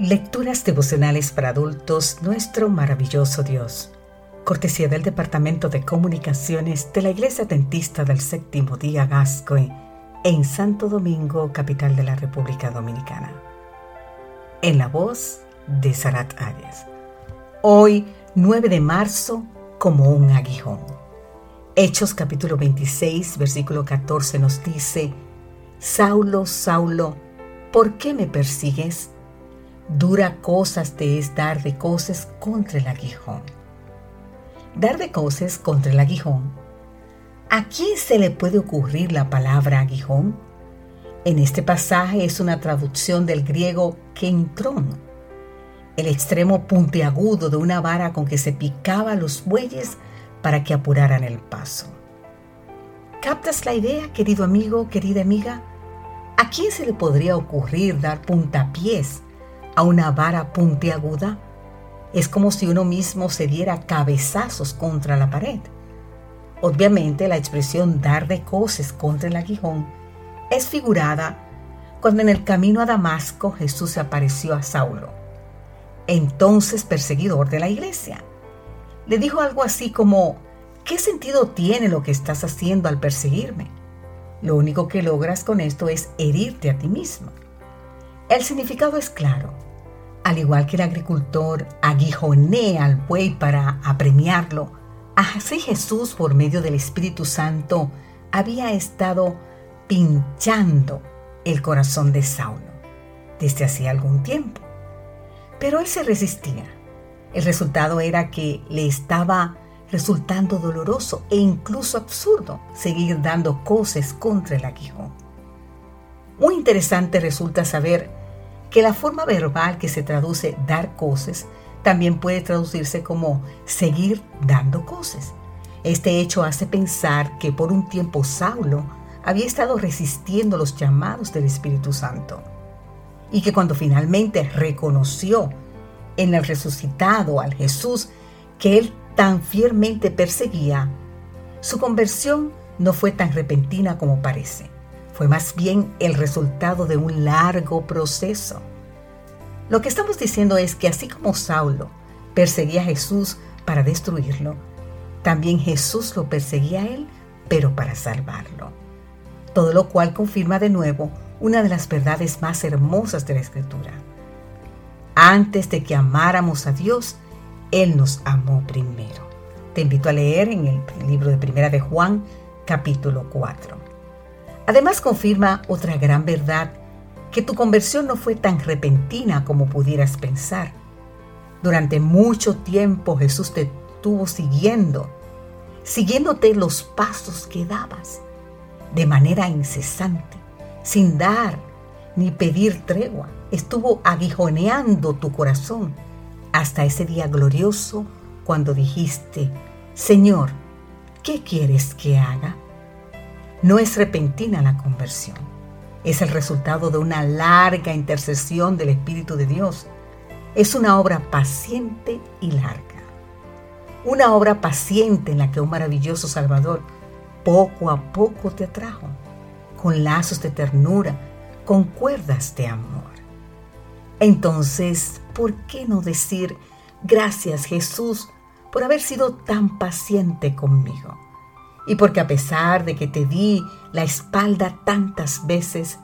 Lecturas devocionales para adultos, nuestro maravilloso Dios. Cortesía del Departamento de Comunicaciones de la Iglesia Dentista del Séptimo Día Gascoy en Santo Domingo, capital de la República Dominicana. En la voz de Sarat Arias. Hoy, 9 de marzo, como un aguijón. Hechos capítulo 26, versículo 14 nos dice, Saulo, Saulo, ¿por qué me persigues? Dura cosas te es dar de coces contra el aguijón. Dar de coces contra el aguijón. ¿A quién se le puede ocurrir la palabra aguijón? En este pasaje es una traducción del griego kentrón, el extremo puntiagudo de una vara con que se picaba los bueyes para que apuraran el paso. ¿Captas la idea, querido amigo, querida amiga? ¿A quién se le podría ocurrir dar puntapiés a una vara puntiaguda, es como si uno mismo se diera cabezazos contra la pared. Obviamente la expresión dar de coces contra el aguijón es figurada cuando en el camino a Damasco Jesús se apareció a Saulo, entonces perseguidor de la iglesia. Le dijo algo así como, ¿qué sentido tiene lo que estás haciendo al perseguirme? Lo único que logras con esto es herirte a ti mismo. El significado es claro. Al igual que el agricultor aguijonea al buey para apremiarlo, así Jesús, por medio del Espíritu Santo, había estado pinchando el corazón de Saulo desde hacía algún tiempo. Pero él se resistía. El resultado era que le estaba resultando doloroso e incluso absurdo seguir dando coces contra el aguijón. Muy interesante resulta saber que la forma verbal que se traduce dar cosas también puede traducirse como seguir dando cosas. Este hecho hace pensar que por un tiempo Saulo había estado resistiendo los llamados del Espíritu Santo y que cuando finalmente reconoció en el resucitado al Jesús que él tan fielmente perseguía, su conversión no fue tan repentina como parece fue más bien el resultado de un largo proceso. Lo que estamos diciendo es que así como Saulo perseguía a Jesús para destruirlo, también Jesús lo perseguía a él, pero para salvarlo. Todo lo cual confirma de nuevo una de las verdades más hermosas de la Escritura. Antes de que amáramos a Dios, Él nos amó primero. Te invito a leer en el libro de Primera de Juan, capítulo 4. Además confirma otra gran verdad, que tu conversión no fue tan repentina como pudieras pensar. Durante mucho tiempo Jesús te estuvo siguiendo, siguiéndote los pasos que dabas, de manera incesante, sin dar ni pedir tregua. Estuvo aguijoneando tu corazón hasta ese día glorioso cuando dijiste, Señor, ¿qué quieres que haga? No es repentina la conversión, es el resultado de una larga intercesión del Espíritu de Dios. Es una obra paciente y larga. Una obra paciente en la que un maravilloso Salvador poco a poco te atrajo, con lazos de ternura, con cuerdas de amor. Entonces, ¿por qué no decir gracias Jesús por haber sido tan paciente conmigo? Y porque a pesar de que te di la espalda tantas veces,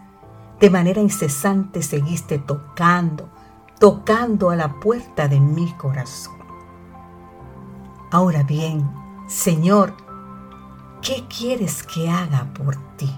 de manera incesante seguiste tocando, tocando a la puerta de mi corazón. Ahora bien, Señor, ¿qué quieres que haga por ti?